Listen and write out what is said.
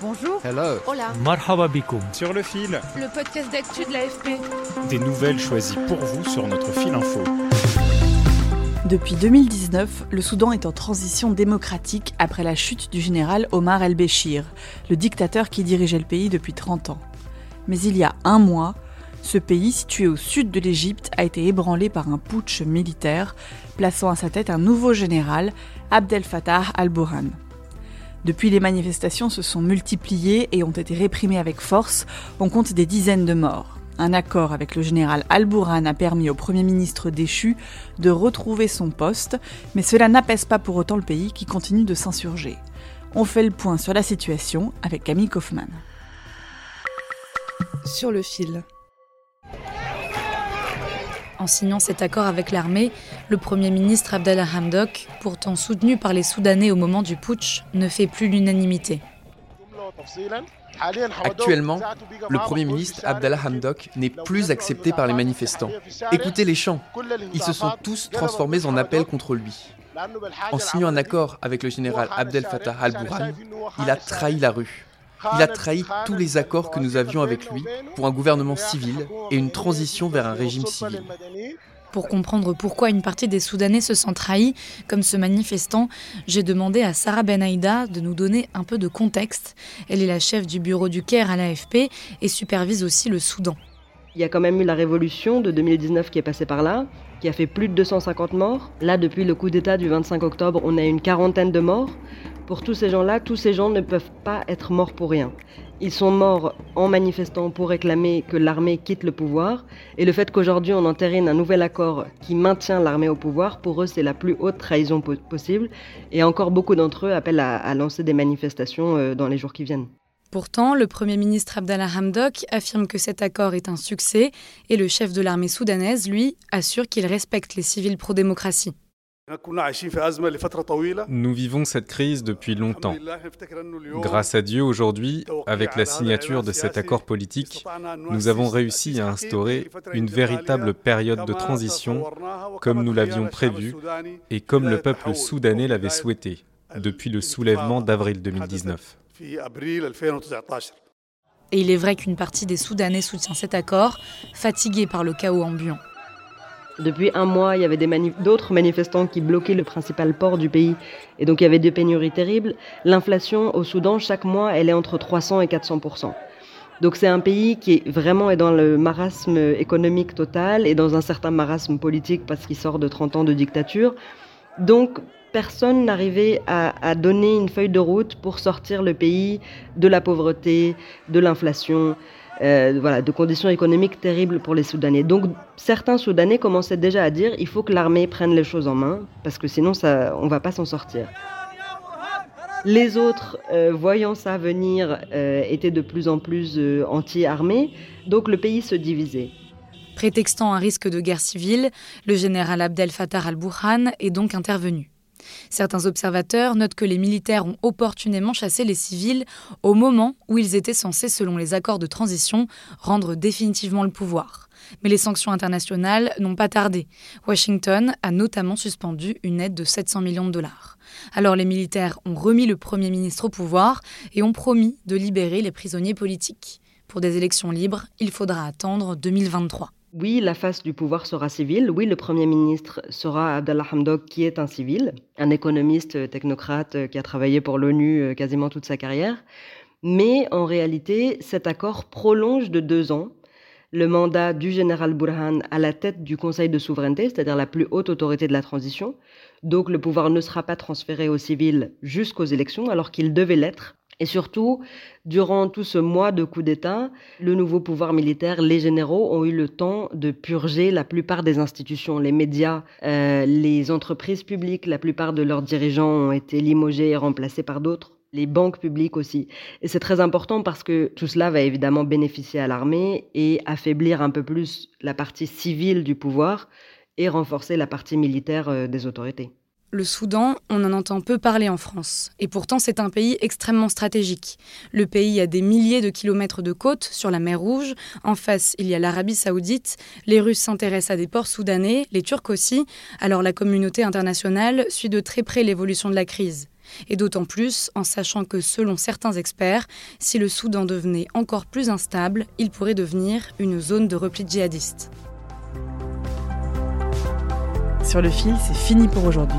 Bonjour. Hello. Hola. Marhaba bikoum. sur le fil. Le podcast d'actu de l'AFP. Des nouvelles choisies pour vous sur notre fil info. Depuis 2019, le Soudan est en transition démocratique après la chute du général Omar el-Béchir, le dictateur qui dirigeait le pays depuis 30 ans. Mais il y a un mois, ce pays, situé au sud de l'Égypte, a été ébranlé par un putsch militaire, plaçant à sa tête un nouveau général, Abdel Fattah al-Burhan. Depuis, les manifestations se sont multipliées et ont été réprimées avec force. On compte des dizaines de morts. Un accord avec le général Al-Bourhan a permis au Premier ministre déchu de retrouver son poste, mais cela n'apaise pas pour autant le pays qui continue de s'insurger. On fait le point sur la situation avec Camille Kaufmann. Sur le fil. En signant cet accord avec l'armée, le Premier ministre Abdallah Hamdok, pourtant soutenu par les Soudanais au moment du putsch, ne fait plus l'unanimité. Actuellement, le Premier ministre Abdallah Hamdok n'est plus accepté par les manifestants. Écoutez les chants. Ils se sont tous transformés en appel contre lui. En signant un accord avec le général Abdel Fattah al-Burhan, il a trahi la rue. Il a trahi tous les accords que nous avions avec lui pour un gouvernement civil et une transition vers un régime civil. Pour comprendre pourquoi une partie des Soudanais se sent trahis, comme ce manifestant, j'ai demandé à Sarah Benaïda de nous donner un peu de contexte. Elle est la chef du bureau du Caire à l'AFP et supervise aussi le Soudan. Il y a quand même eu la révolution de 2019 qui est passée par là, qui a fait plus de 250 morts. Là, depuis le coup d'État du 25 octobre, on a une quarantaine de morts. Pour tous ces gens-là, tous ces gens ne peuvent pas être morts pour rien. Ils sont morts en manifestant pour réclamer que l'armée quitte le pouvoir. Et le fait qu'aujourd'hui on entérine un nouvel accord qui maintient l'armée au pouvoir, pour eux c'est la plus haute trahison po- possible. Et encore beaucoup d'entre eux appellent à, à lancer des manifestations euh, dans les jours qui viennent. Pourtant, le Premier ministre Abdallah Hamdok affirme que cet accord est un succès et le chef de l'armée soudanaise, lui, assure qu'il respecte les civils pro-démocratie. Nous vivons cette crise depuis longtemps. Grâce à Dieu, aujourd'hui, avec la signature de cet accord politique, nous avons réussi à instaurer une véritable période de transition comme nous l'avions prévu et comme le peuple soudanais l'avait souhaité depuis le soulèvement d'avril 2019. Et il est vrai qu'une partie des Soudanais soutient cet accord, fatigués par le chaos ambiant. Depuis un mois, il y avait manif- d'autres manifestants qui bloquaient le principal port du pays. Et donc il y avait des pénuries terribles. L'inflation au Soudan, chaque mois, elle est entre 300 et 400 Donc c'est un pays qui est vraiment est dans le marasme économique total et dans un certain marasme politique parce qu'il sort de 30 ans de dictature. Donc personne n'arrivait à, donner une feuille de route pour sortir le pays de la pauvreté, de l'inflation, euh, voilà, de conditions économiques terribles pour les Soudanais. Donc certains Soudanais commençaient déjà à dire il faut que l'armée prenne les choses en main parce que sinon on va pas s'en sortir. Les autres, euh, voyant ça venir, euh, étaient de plus en plus anti-armée, donc le pays se divisait. Prétextant un risque de guerre civile, le général Abdel Fattah al-Burhan est donc intervenu. Certains observateurs notent que les militaires ont opportunément chassé les civils au moment où ils étaient censés, selon les accords de transition, rendre définitivement le pouvoir. Mais les sanctions internationales n'ont pas tardé. Washington a notamment suspendu une aide de 700 millions de dollars. Alors les militaires ont remis le Premier ministre au pouvoir et ont promis de libérer les prisonniers politiques. Pour des élections libres, il faudra attendre 2023. Oui, la face du pouvoir sera civile. Oui, le Premier ministre sera Abdallah Hamdok, qui est un civil, un économiste euh, technocrate euh, qui a travaillé pour l'ONU euh, quasiment toute sa carrière. Mais en réalité, cet accord prolonge de deux ans le mandat du général Burhan à la tête du Conseil de souveraineté, c'est-à-dire la plus haute autorité de la transition. Donc le pouvoir ne sera pas transféré aux civils jusqu'aux élections, alors qu'il devait l'être. Et surtout, durant tout ce mois de coup d'État, le nouveau pouvoir militaire, les généraux ont eu le temps de purger la plupart des institutions, les médias, euh, les entreprises publiques, la plupart de leurs dirigeants ont été limogés et remplacés par d'autres les banques publiques aussi. Et c'est très important parce que tout cela va évidemment bénéficier à l'armée et affaiblir un peu plus la partie civile du pouvoir et renforcer la partie militaire euh, des autorités. Le Soudan, on en entend peu parler en France, et pourtant c'est un pays extrêmement stratégique. Le pays a des milliers de kilomètres de côtes sur la mer Rouge, en face il y a l'Arabie saoudite, les Russes s'intéressent à des ports soudanais, les Turcs aussi, alors la communauté internationale suit de très près l'évolution de la crise. Et d'autant plus en sachant que selon certains experts, si le Soudan devenait encore plus instable, il pourrait devenir une zone de repli djihadiste. Sur le fil, c'est fini pour aujourd'hui.